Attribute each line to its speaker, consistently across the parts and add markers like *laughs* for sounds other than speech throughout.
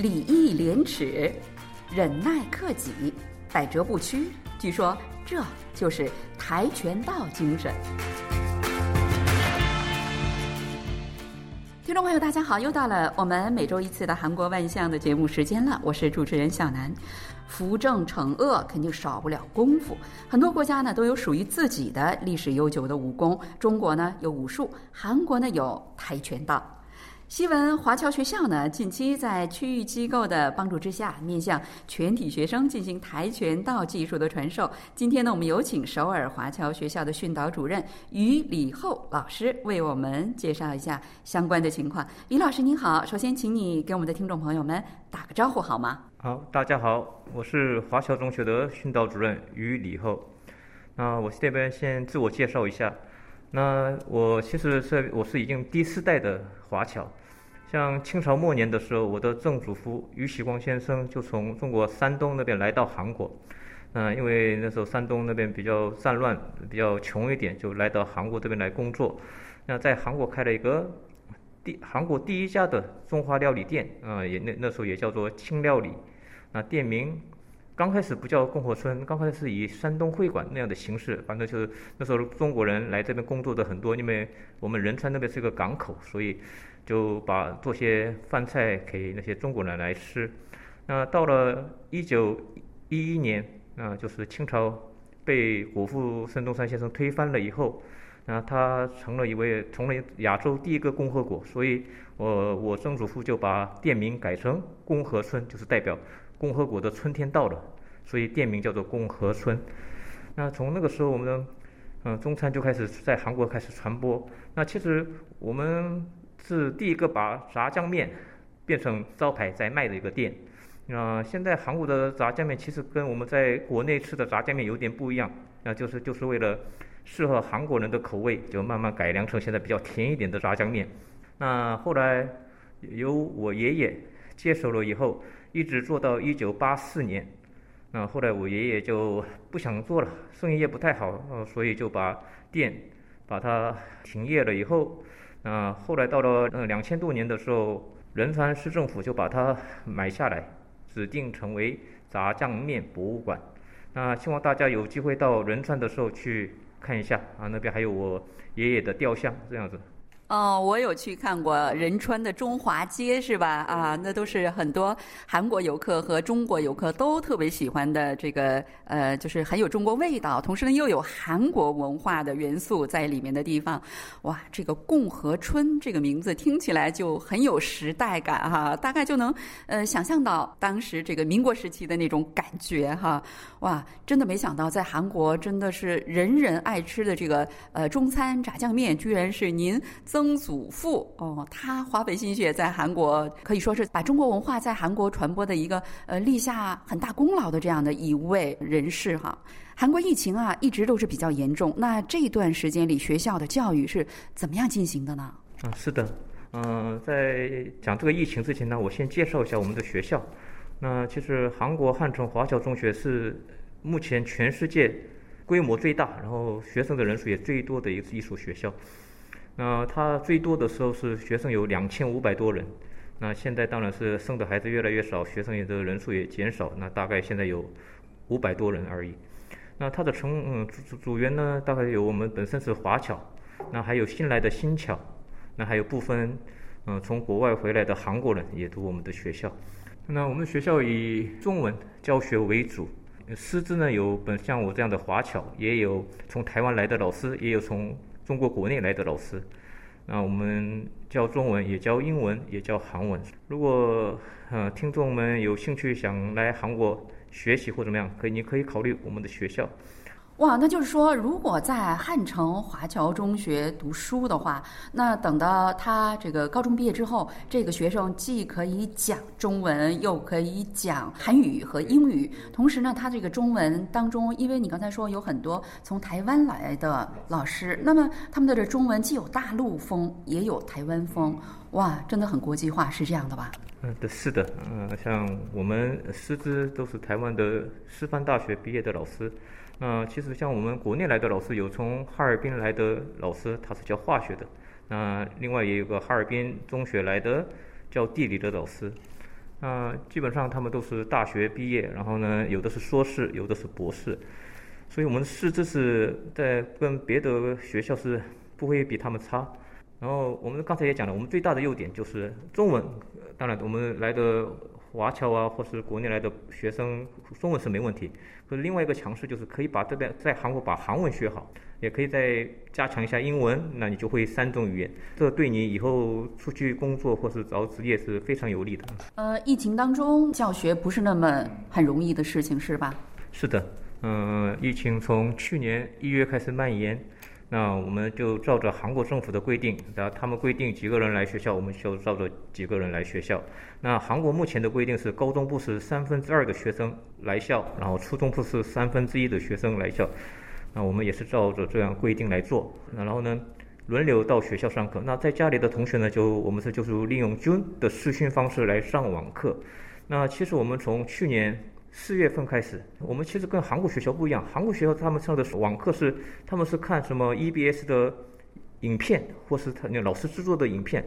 Speaker 1: 礼义廉耻、忍耐克己、百折不屈。据说这就是跆拳道精神。听众朋友，大家好，又到了我们每周一次的韩国万象的节目时间了。我是主持人小南。扶正惩恶肯定少不了功夫，很多国家呢都有属于自己的历史悠久的武功。中国呢有武术，韩国呢有跆拳道。西文华侨学校呢，近期在区域机构的帮助之下，面向全体学生进行跆拳道技术的传授。今天呢，我们有请首尔华侨学校的训导主任于礼厚老师为我们介绍一下相关的情况。于老师您好，首先请你给我们的听众朋友们打个招呼好吗？
Speaker 2: 好，大家好，我是华侨中学的训导主任于礼厚。那我这边先自我介绍一下。那我其实是我是已经第四代的华侨。像清朝末年的时候，我的曾祖父于喜光先生就从中国山东那边来到韩国。嗯，因为那时候山东那边比较战乱，比较穷一点，就来到韩国这边来工作。那在韩国开了一个第韩国第一家的中华料理店，啊，也那那时候也叫做清料理。那店名刚开始不叫共和村，刚开始以山东会馆那样的形式，反正就是那时候中国人来这边工作的很多，因为我们仁川那边是一个港口，所以。就把做些饭菜给那些中国人来吃。那到了一九一一年，啊，就是清朝被国父孙中山先生推翻了以后，那他成了一位成了亚洲第一个共和国，所以我我曾祖父就把店名改成共和村，就是代表共和国的春天到了，所以店名叫做共和村。那从那个时候，我们的嗯中餐就开始在韩国开始传播。那其实我们。是第一个把炸酱面变成招牌在卖的一个店。啊，现在韩国的炸酱面其实跟我们在国内吃的炸酱面有点不一样。那就是就是为了适合韩国人的口味，就慢慢改良成现在比较甜一点的炸酱面。那后来由我爷爷接手了以后，一直做到一九八四年。那后来我爷爷就不想做了，生意也不太好，呃，所以就把店把它停业了以后。那后来到了呃两千多年的时候，仁川市政府就把它买下来，指定成为炸酱面博物馆。那希望大家有机会到仁川的时候去看一下啊，那边还有我爷爷的雕像，这样子。
Speaker 1: 哦，我有去看过仁川的中华街，是吧？啊，那都是很多韩国游客和中国游客都特别喜欢的这个呃，就是很有中国味道，同时呢又有韩国文化的元素在里面的地方。哇，这个共和春这个名字听起来就很有时代感哈，大概就能呃想象到当时这个民国时期的那种感觉哈。哇，真的没想到在韩国真的是人人爱吃的这个呃中餐炸酱面，居然是您曾祖父哦，他花费心血在韩国，可以说是把中国文化在韩国传播的一个呃立下很大功劳的这样的一位人士哈。韩国疫情啊一直都是比较严重，那这段时间里学校的教育是怎么样进行的呢？
Speaker 2: 啊，是的，嗯，在讲这个疫情之前呢，我先介绍一下我们的学校。那其实韩国汉城华侨中学是目前全世界规模最大，然后学生的人数也最多的一一所学校。那他最多的时候是学生有两千五百多人，那现在当然是生的孩子越来越少，学生也的人数也减少，那大概现在有五百多人而已。那他的成嗯组组员呢，大概有我们本身是华侨，那还有新来的新侨，那还有部分嗯从国外回来的韩国人也读我们的学校。那我们学校以中文教学为主，师资呢有本像我这样的华侨，也有从台湾来的老师，也有从。中国国内来的老师，那我们教中文，也教英文，也教韩文。如果呃听众们有兴趣想来韩国学习或怎么样，可以你可以考虑我们的学校。
Speaker 1: 哇，那就是说，如果在汉城华侨中学读书的话，那等到他这个高中毕业之后，这个学生既可以讲中文，又可以讲韩语和英语。同时呢，他这个中文当中，因为你刚才说有很多从台湾来的老师，那么他们的这中文既有大陆风，也有台湾风。哇，真的很国际化，是这样的吧？
Speaker 2: 嗯，对，是的。嗯，像我们师资都是台湾的师范大学毕业的老师。那其实像我们国内来的老师，有从哈尔滨来的老师，他是教化学的。那另外也有个哈尔滨中学来的教地理的老师。那基本上他们都是大学毕业，然后呢，有的是硕士，有的是博士，所以我们的师资是在跟别的学校是不会比他们差。然后我们刚才也讲了，我们最大的优点就是中文。当然，我们来的华侨啊，或是国内来的学生，中文是没问题。可是另外一个强势就是可以把这边在韩国把韩文学好，也可以再加强一下英文，那你就会三种语言。这对你以后出去工作或是找职业是非常有利的。
Speaker 1: 呃，疫情当中教学不是那么很容易的事情，是吧？
Speaker 2: 是的，嗯，疫情从去年一月开始蔓延。那我们就照着韩国政府的规定，然后他们规定几个人来学校，我们就照着几个人来学校。那韩国目前的规定是，高中部是三分之二的学生来校，然后初中部是三分之一的学生来校。那我们也是照着这样规定来做。那然后呢，轮流到学校上课。那在家里的同学呢，就我们是就是利用 Zoom 的视讯方式来上网课。那其实我们从去年。四月份开始，我们其实跟韩国学校不一样。韩国学校他们上的网课是，他们是看什么 EBS 的影片，或是他那老师制作的影片。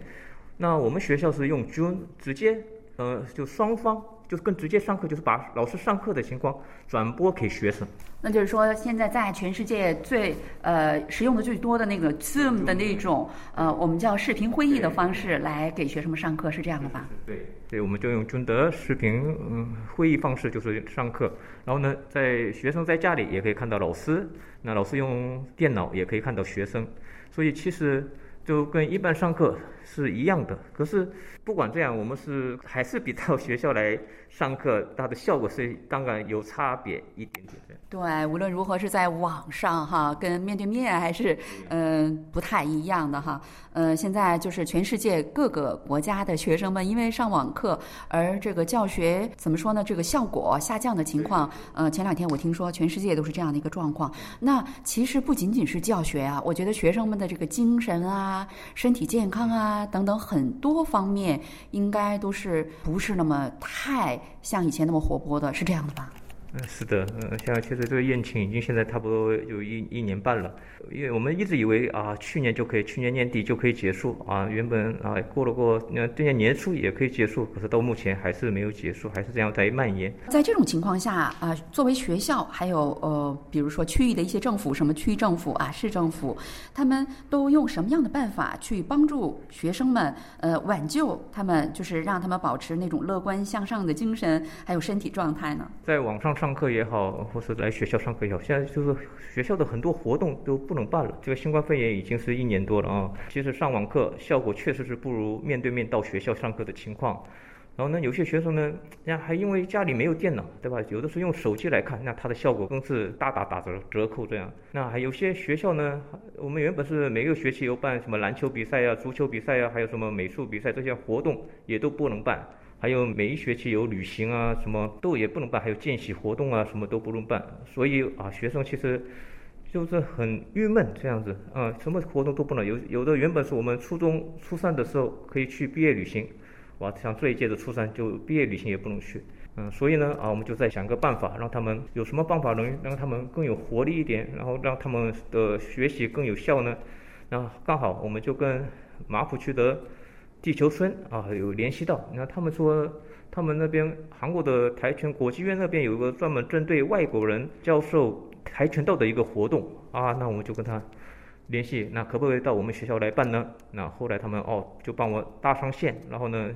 Speaker 2: 那我们学校是用 June 直接，呃，就双方。就是更直接上课，就是把老师上课的情况转播给学生。
Speaker 1: 那就是说，现在在全世界最呃使用的最多的那个 Zoom 的那种呃，我们叫视频会议的方式来给学生们上课，是这样的吧？
Speaker 2: 对，对，我们就用尊德视频嗯会议方式就是上课。然后呢，在学生在家里也可以看到老师，那老师用电脑也可以看到学生。所以其实。就跟一般上课是一样的，可是不管这样，我们是 *laughs* 还是比到学校来上课，它的效果是当然有差别一点点的。
Speaker 1: 对，无论如何是在网上哈，跟面对面还是嗯不太一样的哈。嗯，现在就是全世界各个国家的学生们因为上网课而这个教学怎么说呢？这个效果下降的情况，呃，前两天我听说全世界都是这样的一个状况。那其实不仅仅是教学啊，我觉得学生们的这个精神啊、身体健康啊啊等等很多方面，应该都是不是那么太像以前那么活泼的，是这样的吧？
Speaker 2: 嗯，是的，嗯，像其实这个宴请已经现在差不多有一一年半了，因为我们一直以为啊，去年就可以，去年年底就可以结束啊，原本啊过了过，那今年年初也可以结束，可是到目前还是没有结束，还是这样在蔓延。
Speaker 1: 在这种情况下啊，作为学校，还有呃，比如说区域的一些政府，什么区域政府啊、市政府，他们都用什么样的办法去帮助学生们，呃，挽救他们，就是让他们保持那种乐观向上的精神，还有身体状态呢？
Speaker 2: 在网上。上课也好，或是来学校上课也好，现在就是学校的很多活动都不能办了。这个新冠肺炎已经是一年多了啊，其实上网课效果确实是不如面对面到学校上课的情况。然后呢，有些学生呢，那还因为家里没有电脑，对吧？有的是用手机来看，那它的效果更是大大打折折扣这样。那还有些学校呢，我们原本是每个学期有办什么篮球比赛呀、足球比赛呀，还有什么美术比赛这些活动也都不能办。还有每一学期有旅行啊，什么都也不能办，还有见习活动啊，什么都不能办。所以啊，学生其实就是很郁闷这样子啊，什么活动都不能有。有的原本是我们初中初三的时候可以去毕业旅行，哇，像这一届的初三就毕业旅行也不能去。嗯，所以呢啊，我们就在想个办法，让他们有什么办法能让他们更有活力一点，然后让他们的学习更有效呢？那刚好我们就跟马普区的。地球村啊，有联系到。那他们说，他们那边韩国的跆拳国际院那边有一个专门针对外国人教授跆拳道的一个活动啊。那我们就跟他联系，那可不可以到我们学校来办呢？那后来他们哦，就帮我搭上线，然后呢，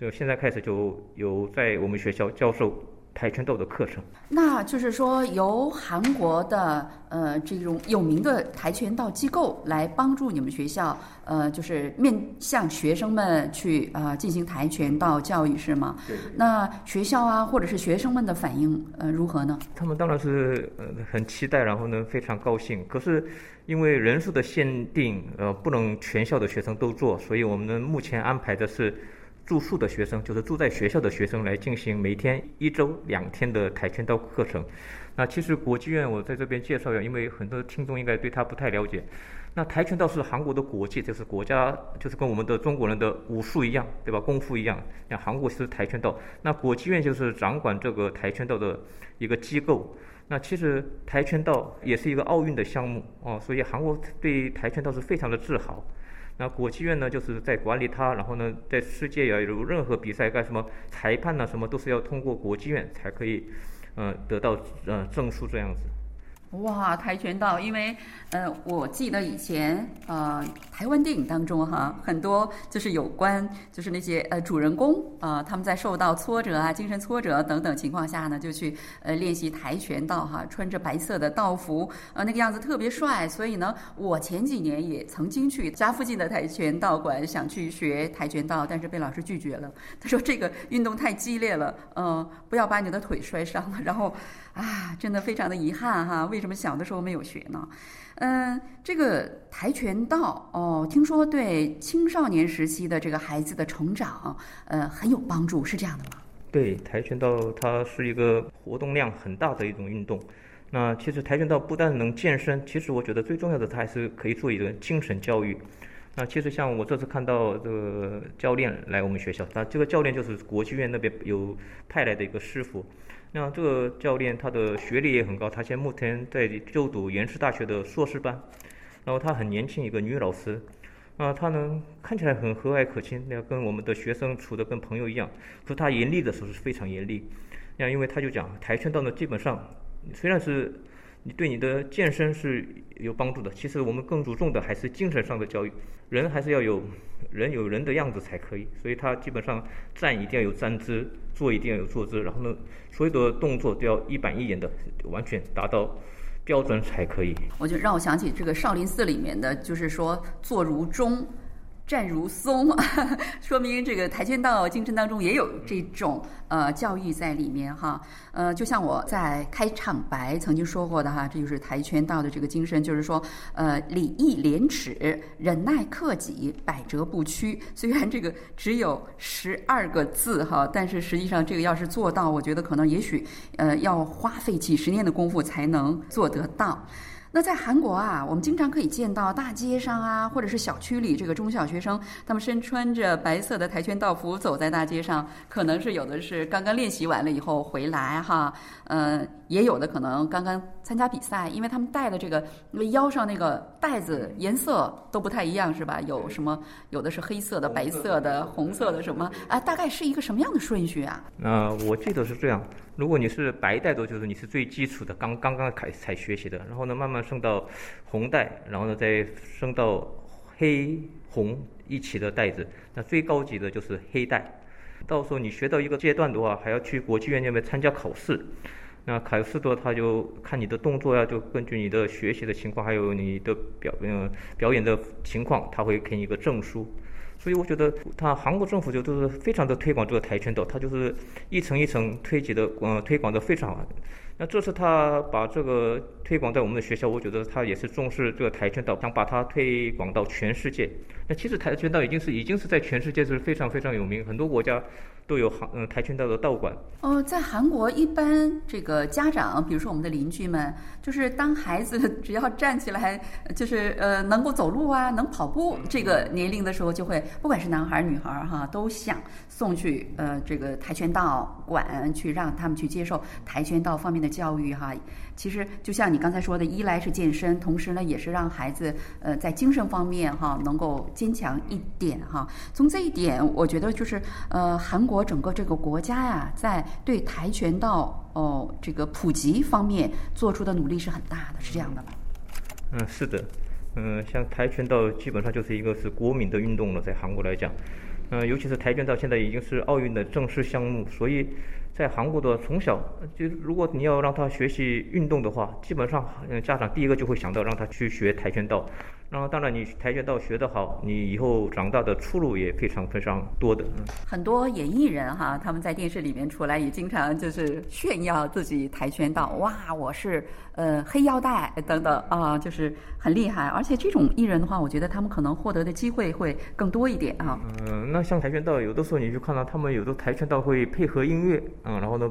Speaker 2: 就现在开始就有在我们学校教授。跆拳道的课程，
Speaker 1: 那就是说由韩国的呃这种有名的跆拳道机构来帮助你们学校，呃，就是面向学生们去啊进行跆拳道教育是吗？
Speaker 2: 对。
Speaker 1: 那学校啊或者是学生们的反应呃如何呢？
Speaker 2: 他们当然是呃很期待，然后呢非常高兴。可是因为人数的限定，呃不能全校的学生都做，所以我们呢目前安排的是。住宿的学生就是住在学校的学生来进行每天一周两天的跆拳道课程。那其实国际院我在这边介绍一下，因为很多听众应该对他不太了解。那跆拳道是韩国的国际，就是国家，就是跟我们的中国人的武术一样，对吧？功夫一样。像韩国是跆拳道，那国际院就是掌管这个跆拳道的一个机构。那其实跆拳道也是一个奥运的项目哦，所以韩国对跆拳道是非常的自豪。那国际院呢，就是在管理它，然后呢，在世界要有任何比赛干什么裁判呢，什么都是要通过国际院才可以，呃，得到呃证书这样子。
Speaker 1: 哇，跆拳道，因为呃，我记得以前呃，台湾电影当中哈，很多就是有关就是那些呃主人公啊，他们在受到挫折啊、精神挫折等等情况下呢，就去呃练习跆拳道哈，穿着白色的道服，呃，那个样子特别帅。所以呢，我前几年也曾经去家附近的跆拳道馆想去学跆拳道，但是被老师拒绝了。他说这个运动太激烈了，嗯，不要把你的腿摔伤了。然后啊，真的非常的遗憾哈，为什么小的时候没有学呢？嗯，这个跆拳道哦，听说对青少年时期的这个孩子的成长，呃，很有帮助，是这样的吗？
Speaker 2: 对，跆拳道它是一个活动量很大的一种运动。那其实跆拳道不但能健身，其实我觉得最重要的，它还是可以做一个精神教育。那其实像我这次看到这个教练来我们学校，他这个教练就是国剧院那边有派来的一个师傅。那这个教练他的学历也很高，他现在目前在就读延世大学的硕士班，然后他很年轻，一个女老师，啊，他呢看起来很和蔼可亲，那跟我们的学生处的跟朋友一样，可他严厉的时候是非常严厉，那因为他就讲跆拳道呢，基本上虽然是你对你的健身是有帮助的，其实我们更注重的还是精神上的教育，人还是要有人有人的样子才可以，所以他基本上站一定要有站姿。坐一定要有坐姿，然后呢，所有的动作都要一板一眼的，完全达到标准才可以。
Speaker 1: 我就让我想起这个少林寺里面的，就是说坐如钟。站如松，*laughs* 说明这个跆拳道精神当中也有这种呃教育在里面哈。呃，就像我在开场白曾经说过的哈，这就是跆拳道的这个精神，就是说呃礼义廉耻、忍耐克己、百折不屈。虽然这个只有十二个字哈，但是实际上这个要是做到，我觉得可能也许呃要花费几十年的功夫才能做得到。那在韩国啊，我们经常可以见到大街上啊，或者是小区里，这个中小学生，他们身穿着白色的跆拳道服走在大街上，可能是有的是刚刚练习完了以后回来哈，嗯，也有的可能刚刚参加比赛，因为他们带的这个腰上那个带子颜色都不太一样，是吧？有什么？有的是黑色的、白色的、红色的什么？啊，大概是一个什么样的顺序啊？
Speaker 2: 那我记得是这样。如果你是白带的，就是你是最基础的，刚刚刚开才学习的，然后呢慢慢升到红带，然后呢再升到黑红一起的带子，那最高级的就是黑带。到时候你学到一个阶段的话，还要去国际院那边参加考试。那凯斯多他就看你的动作呀，就根据你的学习的情况，还有你的表嗯表演的情况，他会给你一个证书。所以我觉得，他韩国政府就都是非常的推广这个跆拳道，他就是一层一层推及的，呃，推广的非常好。那这次他把这个推广在我们的学校，我觉得他也是重视这个跆拳道，想把它推广到全世界。那其实跆拳道已经是已经是在全世界是非常非常有名，很多国家。都有韩嗯跆拳道的道馆。
Speaker 1: 哦，在韩国一般这个家长，比如说我们的邻居们，就是当孩子 *laughs* 只要站起来，就是呃能够走路啊，能跑步这个年龄的时候，就会不管是男孩儿女孩儿哈，都想送去呃这个跆拳道馆去，让他们去接受跆拳道方面的教育哈。其实就像你刚才说的，一来是健身，同时呢也是让孩子呃在精神方面哈能够坚强一点哈。从这一点，我觉得就是呃韩国我整个这个国家呀，在对跆拳道哦这个普及方面做出的努力是很大的，是这样的吧？
Speaker 2: 嗯，是的，嗯，像跆拳道基本上就是一个是国民的运动了，在韩国来讲，嗯，尤其是跆拳道现在已经是奥运的正式项目，所以。在韩国的从小就，如果你要让他学习运动的话，基本上，嗯，家长第一个就会想到让他去学跆拳道。然后，当然，你跆拳道学得好，你以后长大的出路也非常非常多的。
Speaker 1: 很多演艺人哈，他们在电视里面出来也经常就是炫耀自己跆拳道，哇，我是呃黑腰带等等啊，就是很厉害。而且这种艺人的话，我觉得他们可能获得的机会会更多一点啊。
Speaker 2: 嗯，那像跆拳道，有的时候你就看到他们有的跆拳道会配合音乐，嗯，然后呢，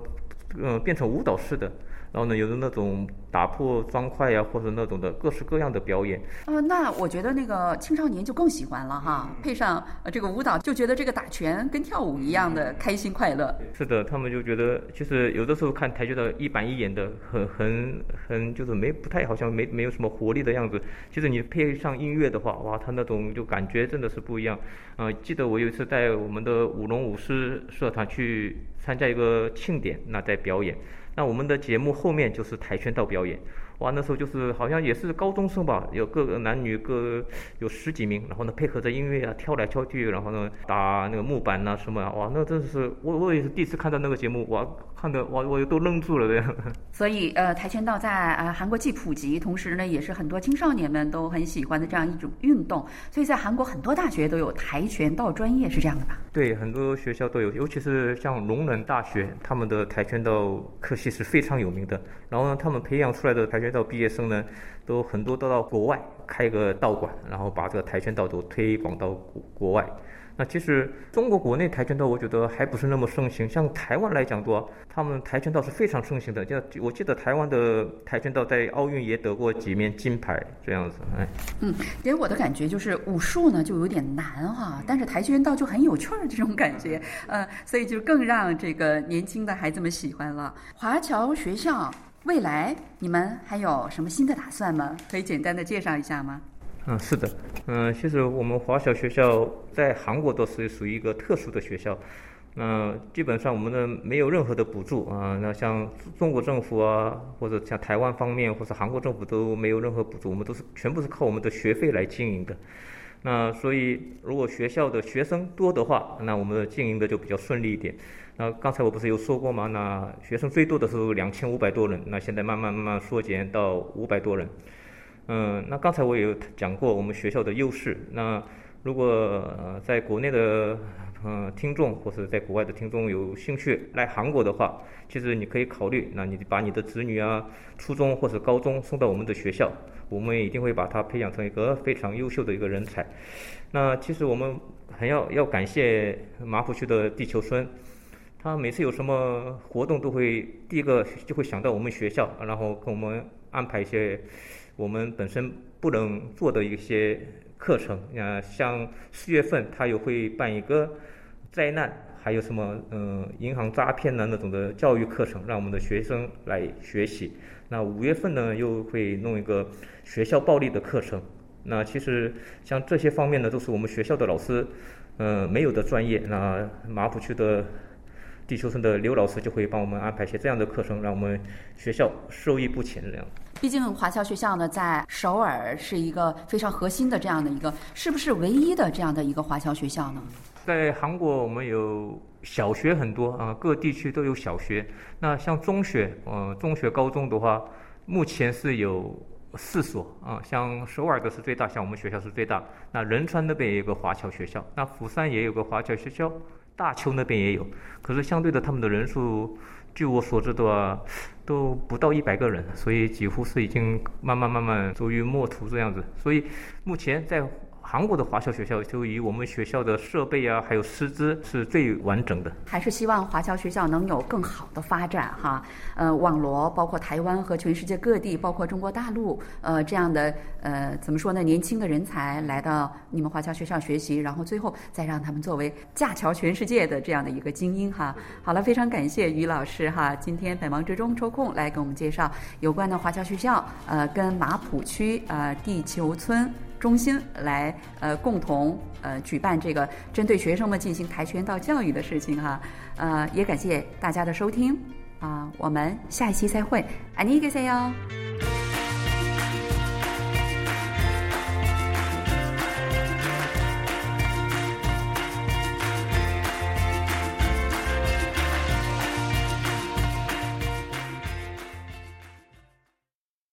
Speaker 2: 嗯，变成舞蹈式的。然后呢，有的那种打破砖块呀，或者那种的各式各样的表演。
Speaker 1: 呃，那我觉得那个青少年就更喜欢了哈，配上呃这个舞蹈，就觉得这个打拳跟跳舞一样的开心快乐。
Speaker 2: 是的，他们就觉得，就是有的时候看跆拳道一板一眼的，很很很，就是没不太好像没没有什么活力的样子。其实你配上音乐的话，哇，他那种就感觉真的是不一样。呃，记得我有一次带我们的舞龙舞狮社团去参加一个庆典，那在表演。那我们的节目后面就是跆拳道表演，哇，那时候就是好像也是高中生吧，有各个男女各有十几名，然后呢配合着音乐啊跳来跳去，然后呢打那个木板呐什么啊，哇，那真的是我我也是第一次看到那个节目，哇，看的我我都愣住了这样。*laughs*
Speaker 1: 所以呃跆拳道在呃韩国既普及，同时呢也是很多青少年们都很喜欢的这样一种运动，所以在韩国很多大学都有跆拳道专业，是这样的吧？
Speaker 2: 对，很多学校都有，尤其是像龙仁大学，他们的跆拳道科系是非常有名的。然后呢，他们培养出来的跆拳道毕业生呢，都很多都到国外开个道馆，然后把这个跆拳道都推广到国国外。那其实中国国内跆拳道，我觉得还不是那么盛行。像台湾来讲的话，他们跆拳道是非常盛行的。就我记得台湾的跆拳道在奥运也得过几面金牌，这样子。哎，
Speaker 1: 嗯，给我的感觉就是武术呢就有点难哈，但是跆拳道就很有趣儿这种感觉，呃，所以就更让这个年轻的孩子们喜欢了。华侨学校未来你们还有什么新的打算吗？可以简单的介绍一下吗？
Speaker 2: 嗯，是的，嗯，其实我们华侨学校在韩国都是属于一个特殊的学校，那基本上我们的没有任何的补助啊，那像中国政府啊，或者像台湾方面或者韩国政府都没有任何补助，我们都是全部是靠我们的学费来经营的。那所以如果学校的学生多的话，那我们的经营的就比较顺利一点。那刚才我不是有说过吗？那学生最多的时候两千五百多人，那现在慢慢慢慢缩减到五百多人。嗯，那刚才我也有讲过我们学校的优势。那如果呃在国内的嗯听众或者在国外的听众有兴趣来韩国的话，其实你可以考虑，那你把你的子女啊，初中或者高中送到我们的学校，我们一定会把他培养成一个非常优秀的一个人才。那其实我们还要要感谢马浦区的地球村，他每次有什么活动都会第一个就会想到我们学校，然后跟我们安排一些。我们本身不能做的一些课程，啊，像四月份他又会办一个灾难，还有什么嗯银行诈骗呢那种的教育课程，让我们的学生来学习。那五月份呢又会弄一个学校暴力的课程。那其实像这些方面呢，都是我们学校的老师嗯没有的专业。那马浦区的地球村的刘老师就会帮我们安排一些这样的课程，让我们学校受益不浅这样。
Speaker 1: 毕竟华侨学校呢，在首尔是一个非常核心的这样的一个，是不是唯一的这样的一个华侨学校呢？
Speaker 2: 在韩国，我们有小学很多啊，各地区都有小学。那像中学，呃，中学、高中的话，目前是有四所啊。像首尔的是最大，像我们学校是最大。那仁川那边也有个华侨学校，那釜山也有个华侨学校，大邱那边也有。可是相对的，他们的人数。据我所知的话，都不到一百个人，所以几乎是已经慢慢慢慢走于末途这样子。所以目前在。韩国的华侨学校就以我们学校的设备啊，还有师资是最完整的。
Speaker 1: 还是希望华侨学校能有更好的发展哈，呃，网罗包括台湾和全世界各地，包括中国大陆，呃，这样的呃，怎么说呢？年轻的人才来到你们华侨学校学习，然后最后再让他们作为架桥全世界的这样的一个精英哈。好了，非常感谢于老师哈，今天百忙之中抽空来给我们介绍有关的华侨学校，呃，跟马浦区呃地球村。中心来呃共同呃举办这个针对学生们进行跆拳道教育的事情哈，呃也感谢大家的收听啊，我们下一期再会，안녕히계세 요。